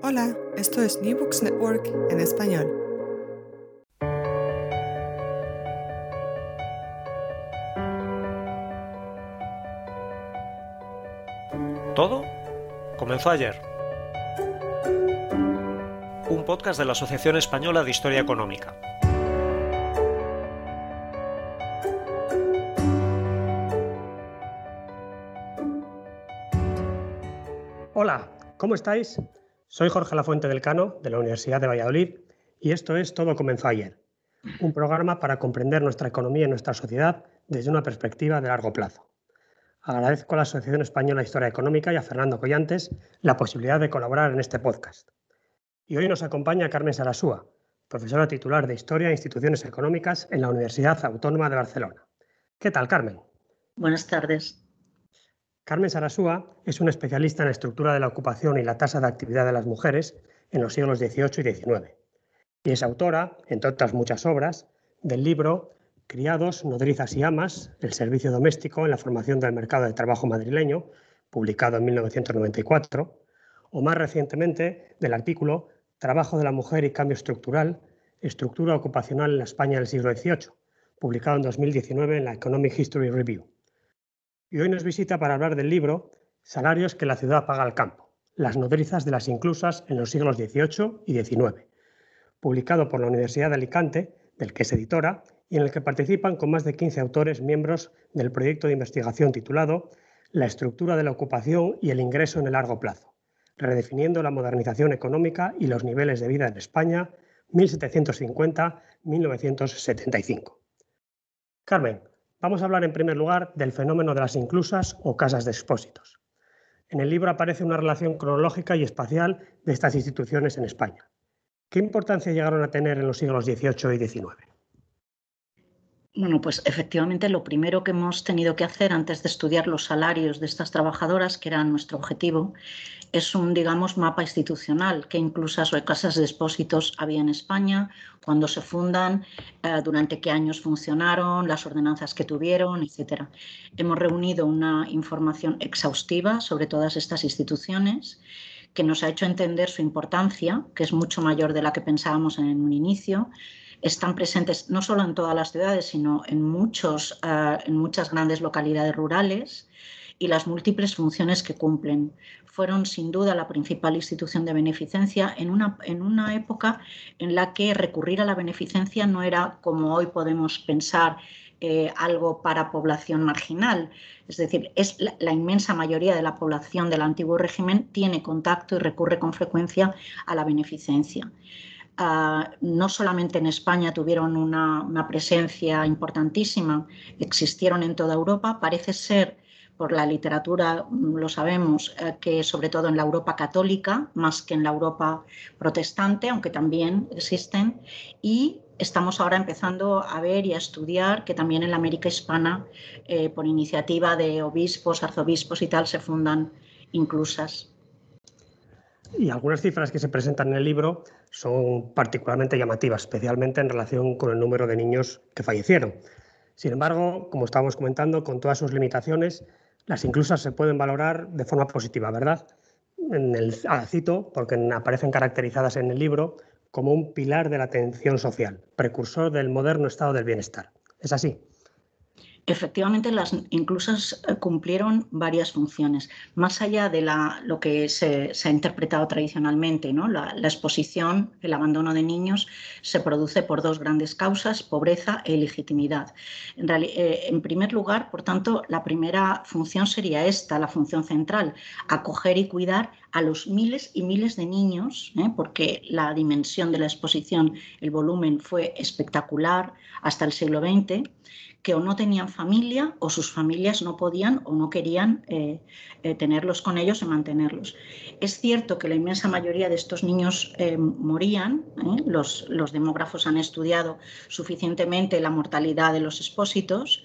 Hola, esto es New Books Network en español. Todo comenzó ayer. Un podcast de la Asociación Española de Historia Económica. Hola, ¿cómo estáis? Soy Jorge Lafuente del Cano, de la Universidad de Valladolid, y esto es Todo comenzó ayer, un programa para comprender nuestra economía y nuestra sociedad desde una perspectiva de largo plazo. Agradezco a la Asociación Española de Historia Económica y a Fernando Collantes la posibilidad de colaborar en este podcast. Y hoy nos acompaña Carmen Sarasúa, profesora titular de Historia e Instituciones Económicas en la Universidad Autónoma de Barcelona. ¿Qué tal, Carmen? Buenas tardes. Carmen Sarasúa es una especialista en la estructura de la ocupación y la tasa de actividad de las mujeres en los siglos XVIII y XIX. Y es autora, entre otras muchas obras, del libro Criados, nodrizas y amas, el servicio doméstico en la formación del mercado de trabajo madrileño, publicado en 1994, o más recientemente del artículo Trabajo de la mujer y cambio estructural, estructura ocupacional en la España del siglo XVIII, publicado en 2019 en la Economic History Review y hoy nos visita para hablar del libro Salarios que la ciudad paga al campo, las nodrizas de las inclusas en los siglos XVIII y XIX, publicado por la Universidad de Alicante, del que es editora, y en el que participan con más de 15 autores miembros del proyecto de investigación titulado La estructura de la ocupación y el ingreso en el largo plazo, redefiniendo la modernización económica y los niveles de vida en España 1750-1975. Carmen, Vamos a hablar en primer lugar del fenómeno de las inclusas o casas de expósitos. En el libro aparece una relación cronológica y espacial de estas instituciones en España. ¿Qué importancia llegaron a tener en los siglos XVIII y XIX? Bueno, pues efectivamente lo primero que hemos tenido que hacer antes de estudiar los salarios de estas trabajadoras, que era nuestro objetivo, es un, digamos, mapa institucional, que incluso o casas de expósitos había en España, cuándo se fundan, eh, durante qué años funcionaron, las ordenanzas que tuvieron, etc. Hemos reunido una información exhaustiva sobre todas estas instituciones que nos ha hecho entender su importancia, que es mucho mayor de la que pensábamos en un inicio. Están presentes no solo en todas las ciudades, sino en, muchos, eh, en muchas grandes localidades rurales y las múltiples funciones que cumplen. Fueron sin duda la principal institución de beneficencia en una, en una época en la que recurrir a la beneficencia no era como hoy podemos pensar eh, algo para población marginal. Es decir, es la, inmensa mayoría de la población del antiguo régimen tiene contacto y recurre con frecuencia a la beneficencia. Ah, no solamente en España tuvieron una, una, presencia importantísima, existieron en toda Europa. Parece ser por la literatura, mm, lo sabemos, eh, que sobre todo en la Europa católica, más que en la Europa protestante, aunque también existen, y estamos ahora empezando a ver y a estudiar que también en la América hispana, eh, por iniciativa de obispos, arzobispos y tal, se fundan inclusas. Y algunas cifras que se presentan en el libro son particularmente llamativas, especialmente en relación con el número de niños que fallecieron. Sin embargo, como estábamos comentando, con todas sus limitaciones, las inclusas se pueden valorar de forma positiva, ¿verdad? En el, ah, cito porque aparecen caracterizadas en el libro como un pilar de la atención social, precursor del moderno estado del bienestar. ¿Es así? Efectivamente las inclusas eh, cumplieron varias funciones, más allá de lo que se, ha interpretado tradicionalmente. ¿no? La, exposición, el abandono de niños, se produce por dos grandes causas, pobreza e ilegitimidad. En, eh, en primer lugar, por tanto, la primera función sería esta, la función central, acoger y cuidar a los miles y miles de niños, ¿eh? porque la dimensión de la exposición, el volumen fue espectacular hasta el siglo XX que o no tenían familia o sus familias no podían o no querían eh, eh, tenerlos con ellos y mantenerlos. Es cierto que la inmensa mayoría de estos niños eh, morían, los, los, demógrafos han estudiado suficientemente la mortalidad de los expósitos,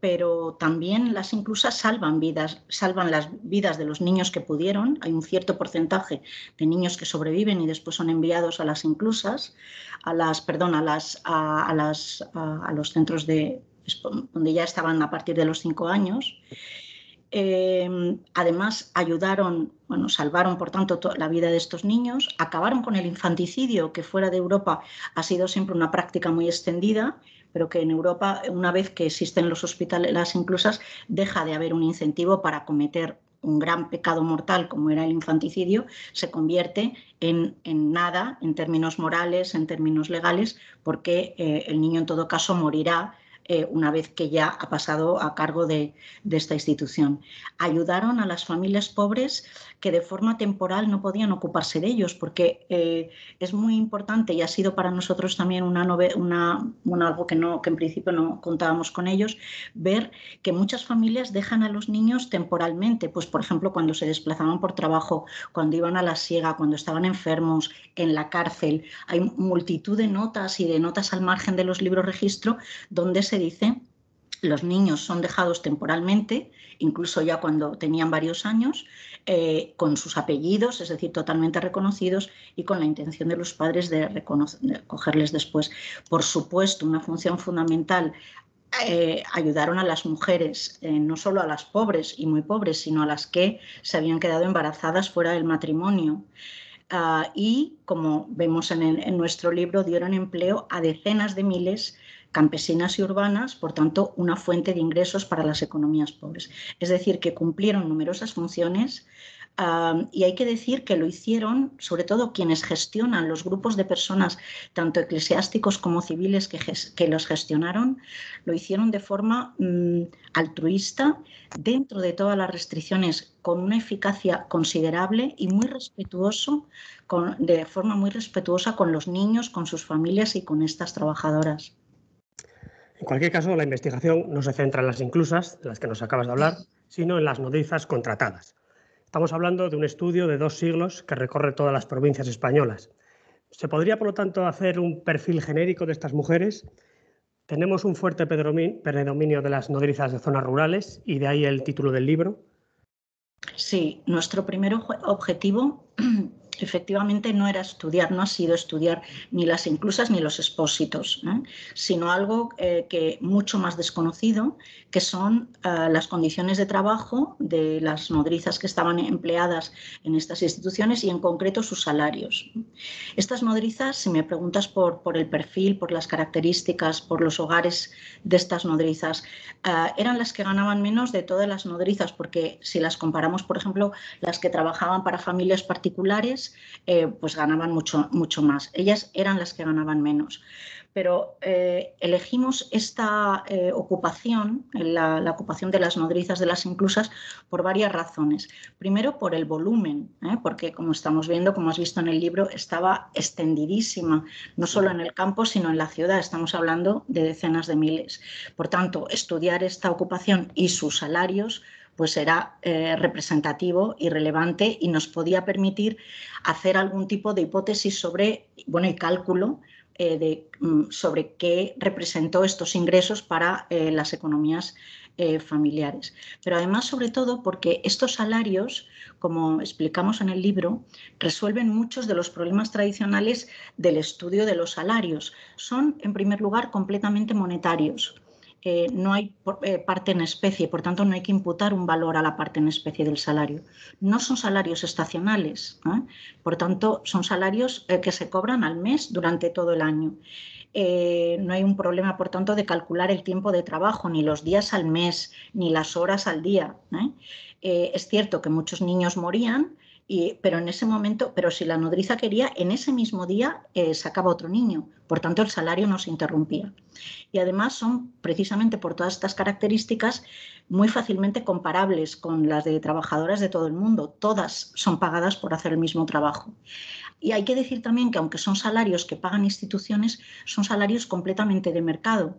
pero también las inclusas salvan vidas, salvan las vidas de los niños que pudieron. Hay un cierto porcentaje de niños que sobreviven y después son enviados a las inclusas, a las, perdón, a las, a, las, a, los centros de donde ya estaban a partir de los cinco años. Em, además, ayudaron, bueno, salvaron por tanto la vida de estos niños, acabaron con el infanticidio, que fuera de Europa ha sido siempre una práctica muy extendida pero que en Europa, una vez que existen los hospitales, las inclusas, deja de haber un incentivo para cometer un gran pecado mortal como era el infanticidio, se convierte en, nada en términos morales, en términos legales, porque eh, el niño en todo caso morirá eh, una vez que ya ha pasado a cargo de, esta institución. Ayudaron a las familias pobres que de forma temporal no podían ocuparse de ellos, porque eh, es muy importante y ha sido para nosotros también una, una, algo que, no, que en principio no contábamos con ellos, ver que muchas familias dejan a los niños temporalmente, pues por ejemplo cuando se desplazaban por trabajo, cuando iban a la siega, cuando estaban enfermos, en la cárcel. Hay multitud de notas y de notas al margen de los libros registro donde se dice los niños son dejados temporalmente, incluso ya cuando tenían varios años, eh, con sus apellidos, es decir, totalmente reconocidos y con la intención de los padres de, recogerles después. Por supuesto, una función fundamental eh, ayudaron a las mujeres, eh, no solo a las pobres y muy pobres, sino a las que se habían quedado embarazadas fuera del matrimonio. Ah, y, como vemos en, nuestro libro, dieron empleo a decenas de miles campesinas y urbanas, por tanto, una fuente de ingresos para las economías pobres. Es decir, que cumplieron numerosas funciones y hay que decir que lo hicieron sobre todo quienes gestionan los grupos de personas, tanto eclesiásticos como civiles que, los gestionaron, lo hicieron de forma mm, altruista, dentro de todas las restricciones, con una eficacia considerable y muy respetuoso, de forma muy respetuosa con los niños, con sus familias y con estas trabajadoras. En cualquier caso, la investigación no se centra en las inclusas, de las que nos acabas de hablar, sino en las nodrizas contratadas. Estamos hablando de un estudio de dos siglos que recorre todas las provincias españolas. ¿Se podría, por lo tanto, hacer un perfil genérico de estas mujeres? Tenemos un fuerte predominio de las nodrizas de zonas rurales y de ahí el título del libro. Sí, nuestro primer objetivo efectivamente no era estudiar, no ha sido estudiar ni las inclusas ni los expósitos, ¿eh? sino algo eh, que mucho más desconocido, que son eh, las condiciones de trabajo de las nodrizas que estaban empleadas en estas instituciones y en concreto sus salarios. Estas nodrizas, si me preguntas por, por el perfil, por las características, por los hogares de estas nodrizas, eran las que ganaban menos de todas las nodrizas, porque si las comparamos, por ejemplo, las que trabajaban para familias particulares, eh, pues ganaban mucho, mucho más. Ellas eran las que ganaban menos. Pero eh, elegimos esta eh, ocupación, la, ocupación de las nodrizas de las inclusas, por varias razones. Primero, por el volumen, porque como estamos viendo, como has visto en el libro, estaba extendidísima, no solo en el campo, sino en la ciudad. Estamos hablando de decenas de miles. Por tanto, estudiar esta ocupación y sus salarios pues era eh, representativo y relevante y nos podía permitir hacer algún tipo de hipótesis sobre, bueno, y cálculo eh, de, mm, sobre qué representó estos ingresos para eh, las economías familiares. Pero además, sobre todo, porque estos salarios, como explicamos en el libro, resuelven muchos de los problemas tradicionales del estudio de los salarios. Son, en primer lugar, completamente monetarios no hay eh, parte en especie, por tanto no hay que imputar un valor a la parte en especie del salario. No son salarios estacionales, por tanto son salarios eh, que se cobran al mes durante todo el año. eh, no hay un problema, por tanto, de calcular el tiempo de trabajo, ni los días al mes, ni las horas al día. ¿eh? Eh, es cierto que muchos niños morían, pero en ese momento, pero si la nodriza quería, en ese mismo día sacaba otro niño. Por tanto, el salario no se interrumpía. Y además son, precisamente por todas estas características, muy fácilmente comparables con las de trabajadoras de todo el mundo. Todas son pagadas por hacer el mismo trabajo. Y hay que decir también que aunque son salarios que pagan instituciones, son salarios completamente de mercado.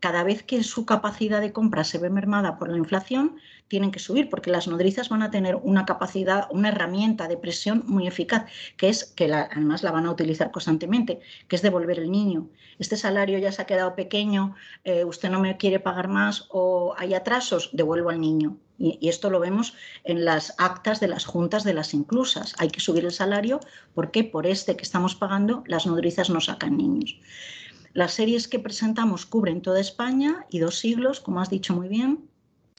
Cada vez que su capacidad de compra se ve mermada por la inflación, tienen que subir porque las nodrizas van a tener una capacidad, una herramienta de presión muy eficaz, que es que además la van a utilizar constantemente, que es devolver el niño. Este salario ya se ha quedado pequeño, eh, usted no me quiere pagar más o hay atrasos, devuelvo al niño. Y, esto lo vemos en las actas de las juntas de las inclusas. Hay que subir el salario porque por este que estamos pagando las nodrizas no sacan niños. Las series que presentamos cubren toda España y dos siglos, como has dicho muy bien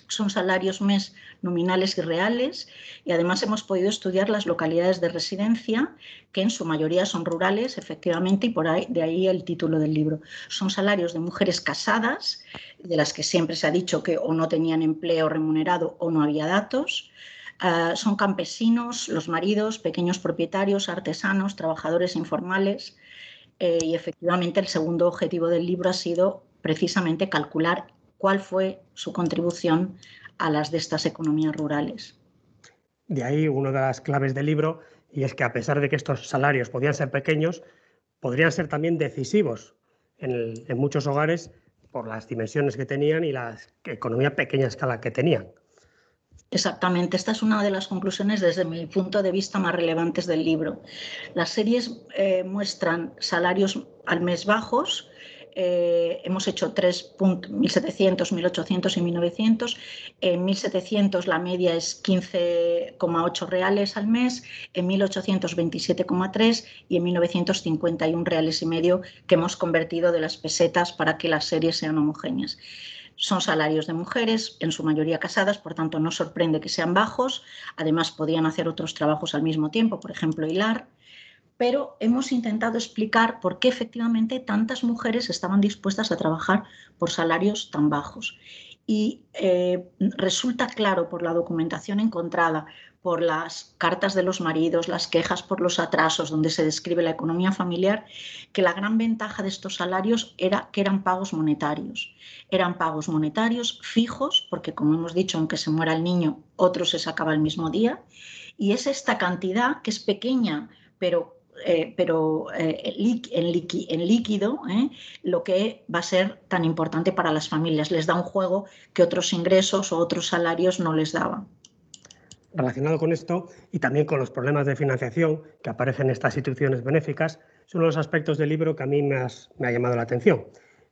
son salarios mes nominales y reales y además hemos podido estudiar las localidades de residencia que en su mayoría son rurales efectivamente y por ahí de ahí el título del libro. Son salarios de mujeres casadas de las que siempre se ha dicho que o no tenían empleo remunerado o no había datos. Ah, son campesinos, los maridos, pequeños propietarios, artesanos, trabajadores informales. Eh, y efectivamente el segundo objetivo del libro ha sido precisamente calcular cuál fue su contribución a las de estas economías rurales. De ahí una de las claves del libro, y es que a pesar de que estos salarios podían ser pequeños, podrían ser también decisivos en, muchos hogares por las dimensiones que tenían y la economía pequeña escala que tenían. Exactamente, esta es una de las conclusiones desde mi punto de vista más relevantes del libro. Las series eh, muestran salarios al mes bajos, eh, hemos hecho 1.700, 1.800 y 1.900. En 1.700 la media es 15,8 reales al mes, en 1.800 27,3 y en 1.951 reales y medio que hemos convertido de las pesetas para que las series sean homogéneas. Son salarios de mujeres, en su mayoría casadas, por tanto no sorprende que sean bajos. Además, podían hacer otros trabajos al mismo tiempo, por ejemplo, hilar pero hemos intentado explicar por qué efectivamente tantas mujeres estaban dispuestas a trabajar por salarios tan bajos. Y eh, resulta claro por la documentación encontrada, por las cartas de los maridos, las quejas por los atrasos, donde se describe la economía familiar, que la gran ventaja de estos salarios era que eran pagos monetarios. Eran pagos monetarios fijos, porque como hemos dicho, aunque se muera el niño, otro se sacaba el mismo día. Y es esta cantidad que es pequeña, pero eh, pero eh, en, líquido, ¿eh? lo que va a ser tan importante para las familias. Les da un juego que otros ingresos o otros salarios no les daban. Relacionado con esto y también con los problemas de financiación que aparecen en estas instituciones benéficas, son los aspectos del libro que a mí me, me ha llamado la atención.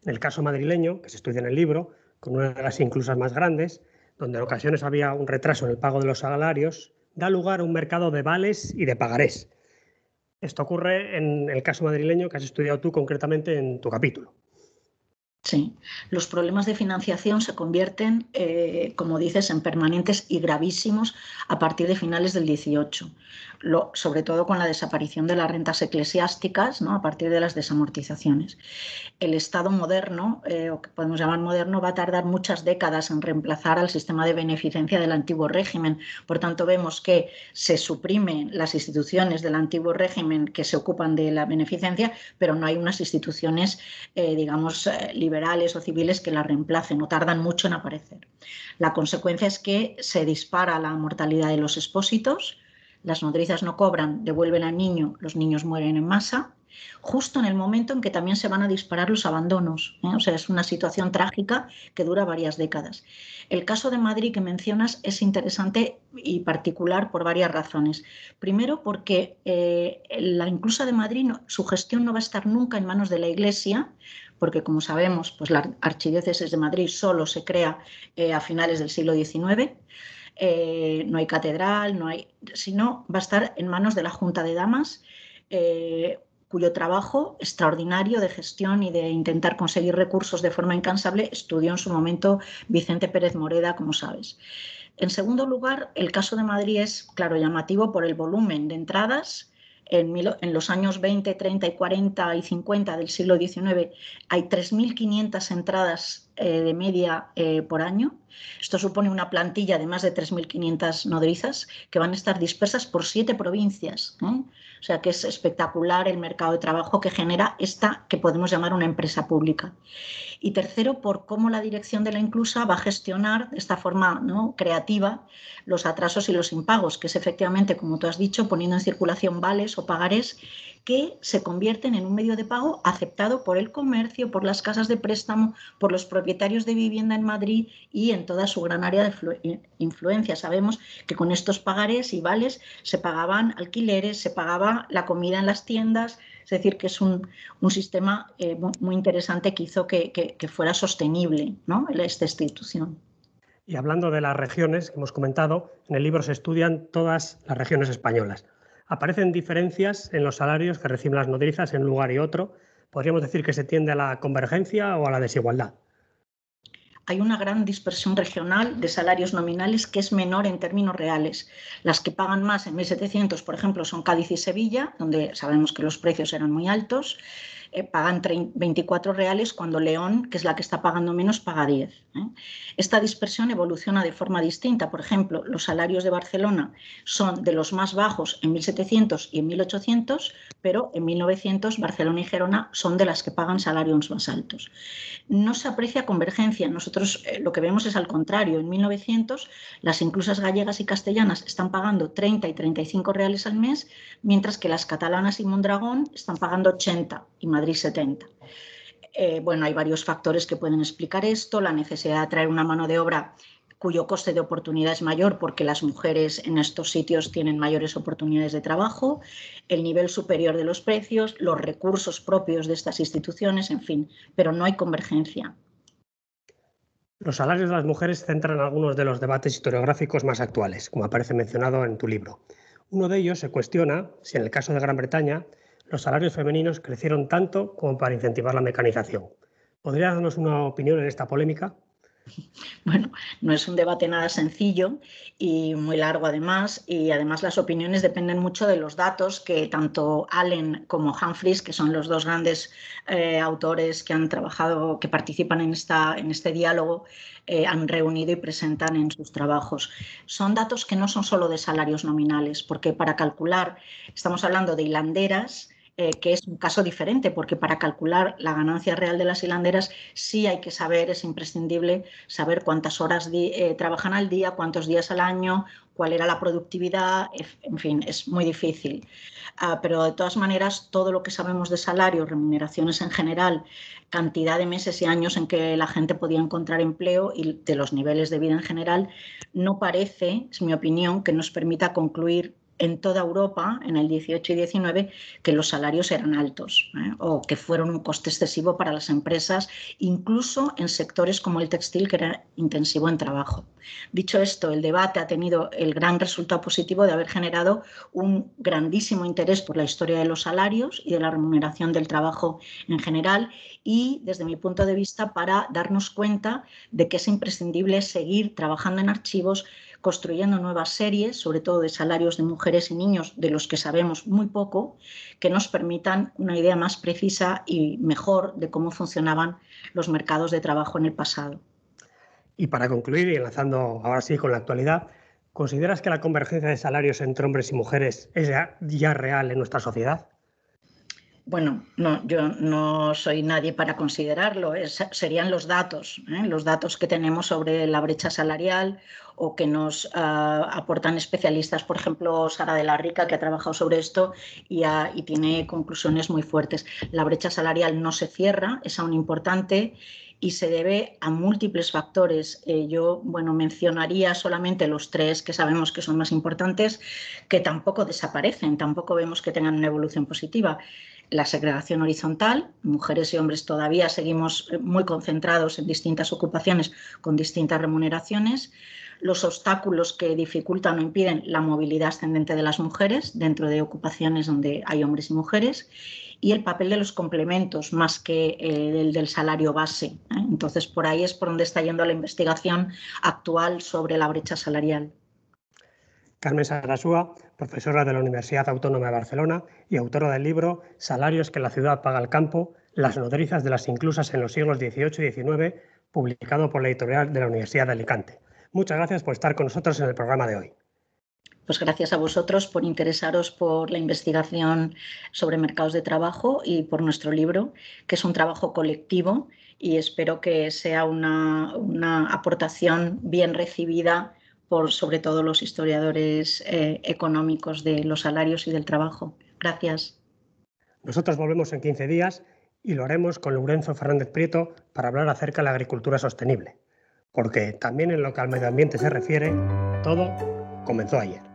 En el caso madrileño, que se estudia en el libro, con una de las inclusas más grandes, donde en ocasiones había un retraso en el pago de los salarios, da lugar a un mercado de vales y de pagarés, esto ocurre en el caso madrileño que has estudiado tú concretamente en tu capítulo. Sí, los problemas de financiación se convierten, eh, como dices, en permanentes y gravísimos a partir de finales del 18, sobre todo con la desaparición de las rentas eclesiásticas ¿no? a partir de las desamortizaciones. El Estado moderno, eh, o que podemos llamar moderno, va a tardar muchas décadas en reemplazar al sistema de beneficencia del antiguo régimen. Por tanto, vemos que se suprimen las instituciones del antiguo régimen que se ocupan de la beneficencia, pero no hay unas instituciones, eh, digamos, liberales liberales o civiles que la reemplacen o tardan mucho en aparecer. La consecuencia es que se dispara la mortalidad de los expósitos, las nodrizas no cobran, devuelven al niño, los niños mueren en masa, justo en el momento en que también se van a disparar los abandonos. ¿eh? O sea, es una situación trágica que dura varias décadas. El caso de Madrid que mencionas es interesante y particular por varias razones. Primero, porque eh, la inclusa de Madrid, su gestión no va a estar nunca en manos de la Iglesia, porque como sabemos, pues la Archidiócesis de Madrid solo se crea eh, a finales del siglo XIX. Eh, no hay catedral, no hay, sino va a estar en manos de la Junta de Damas, eh, cuyo trabajo extraordinario de gestión y de intentar conseguir recursos de forma incansable estudió en su momento Vicente Pérez Moreda, como sabes. En segundo lugar, el caso de Madrid es, claro, llamativo por el volumen de entradas en, los años 20, 30 y 40 y 50 del siglo XIX hay 3.500 entradas eh, de media eh, por año. Esto supone una plantilla de más de 3.500 nodrizas que van a estar dispersas por siete provincias. ¿eh? O sea que es espectacular el mercado de trabajo que genera esta que podemos llamar una empresa pública. Y tercero, por cómo la dirección de la inclusa va a gestionar de esta forma ¿no? creativa los atrasos y los impagos, que es efectivamente, como tú has dicho, poniendo en circulación vales o pagarés que se convierten en un medio de pago aceptado por el comercio, por las casas de préstamo, por los propietarios de vivienda en Madrid y en toda su gran área de influencia. Sabemos que con estos pagarés y vales se pagaban alquileres, se pagaba la comida en las tiendas, es decir, que es un, sistema eh, muy, interesante que hizo que, que fuera sostenible ¿no? esta institución. Y hablando de las regiones que hemos comentado, en el libro se estudian todas las regiones españolas. Aparecen diferencias en los salarios que reciben las nodrizas en un lugar y otro. ¿Podríamos decir que se tiende a la convergencia o a la desigualdad? hay una gran dispersión regional de salarios nominales que es menor en términos reales. Las que pagan más en 1700, por ejemplo, son Cádiz y Sevilla, donde sabemos que los precios eran muy altos. Eh, pagan 24 reales cuando León, que es la que está pagando menos, paga 10. ¿eh? Esta dispersión evoluciona de forma distinta. Por ejemplo, los salarios de Barcelona son de los más bajos en 1700 y en 1800, pero en 1900 Barcelona y Gerona son de las que pagan salarios más altos. No se aprecia convergencia. Nosotros eh, lo que vemos es al contrario. En 1900 las inclusas gallegas y castellanas están pagando 30 y 35 reales al mes, mientras que las catalanas y Mondragón están pagando 80 y Madrid 70. Eh, bueno, hay varios factores que pueden explicar esto, la necesidad de atraer una mano de obra cuyo coste de oportunidad es mayor porque las mujeres en estos sitios tienen mayores oportunidades de trabajo, el nivel superior de los precios, los recursos propios de estas instituciones, en fin, pero no hay convergencia. Los salarios de las mujeres centran algunos de los debates historiográficos más actuales, como aparece mencionado en tu libro. Uno de ellos se cuestiona si en el caso de Gran Bretaña los salarios femeninos crecieron tanto como para incentivar la mecanización. ¿Podrías darnos una opinión en esta polémica? Bueno, no es un debate nada sencillo y muy largo además, y además las opiniones dependen mucho de los datos que tanto Allen como Humphries, que son los dos grandes eh, autores que han trabajado, que participan en, esta, en este diálogo, eh, han reunido y presentan en sus trabajos. Son datos que no son solo de salarios nominales, porque para calcular, estamos hablando de hilanderas, eh, que es un caso diferente, porque para calcular la ganancia real de las hilanderas sí hay que saber, es imprescindible saber cuántas horas eh, trabajan al día, cuántos días al año, cuál era la productividad, en fin, es muy difícil. Ah, pero de todas maneras, todo lo que sabemos de salario, remuneraciones en general, cantidad de meses y años en que la gente podía encontrar empleo y de los niveles de vida en general, no parece, es mi opinión, que nos permita concluir en toda Europa, en el 18 y 19, que los salarios eran altos ¿eh? o que fueron un coste excesivo para las empresas, incluso en sectores como el textil, que era intensivo en trabajo. Dicho esto, el debate ha tenido el gran resultado positivo de haber generado un grandísimo interés por la historia de los salarios y de la remuneración del trabajo en general y, desde mi punto de vista, para darnos cuenta de que es imprescindible seguir trabajando en archivos construyendo nuevas series, sobre todo de salarios de mujeres y niños, de los que sabemos muy poco, que nos permitan una idea más precisa y mejor de cómo funcionaban los mercados de trabajo en el pasado. Y para concluir, y enlazando ahora sí con la actualidad, ¿consideras que la convergencia de salarios entre hombres y mujeres es ya, real en nuestra sociedad? Bueno, no, yo no soy nadie para considerarlo. serían los datos, ¿eh? los datos que tenemos sobre la brecha salarial o que nos ah, aportan especialistas, por ejemplo, Sara de la Rica, que ha trabajado sobre esto y, tiene conclusiones muy fuertes. La brecha salarial no se cierra, es aún importante y se debe a múltiples factores. Eh, yo, bueno, mencionaría solamente los tres que sabemos que son más importantes, que tampoco desaparecen, tampoco vemos que tengan una evolución positiva. La segregación horizontal, mujeres y hombres todavía seguimos eh, muy concentrados en distintas ocupaciones con distintas remuneraciones los obstáculos que dificultan o impiden la movilidad ascendente de las mujeres dentro de ocupaciones donde hay hombres y mujeres y el papel de los complementos más que eh, el del salario base. ¿eh? Entonces, por ahí es por donde está yendo la investigación actual sobre la brecha salarial. Carmen Sarasúa, profesora de la Universidad Autónoma de Barcelona y autora del libro Salarios que la ciudad paga al campo, las nodrizas de las inclusas en los siglos XVIII y XIX, publicado por la editorial de la Universidad de Alicante. Muchas gracias por estar con nosotros en el programa de hoy. Pues gracias a vosotros por interesaros por la investigación sobre mercados de trabajo y por nuestro libro, que es un trabajo colectivo y espero que sea una, aportación bien recibida por sobre todo los historiadores eh, económicos de los salarios y del trabajo. Gracias. Nosotros volvemos en 15 días y lo haremos con Lorenzo Fernández Prieto para hablar acerca de la agricultura sostenible, porque también en lo que al medio ambiente se refiere, todo comenzó ayer.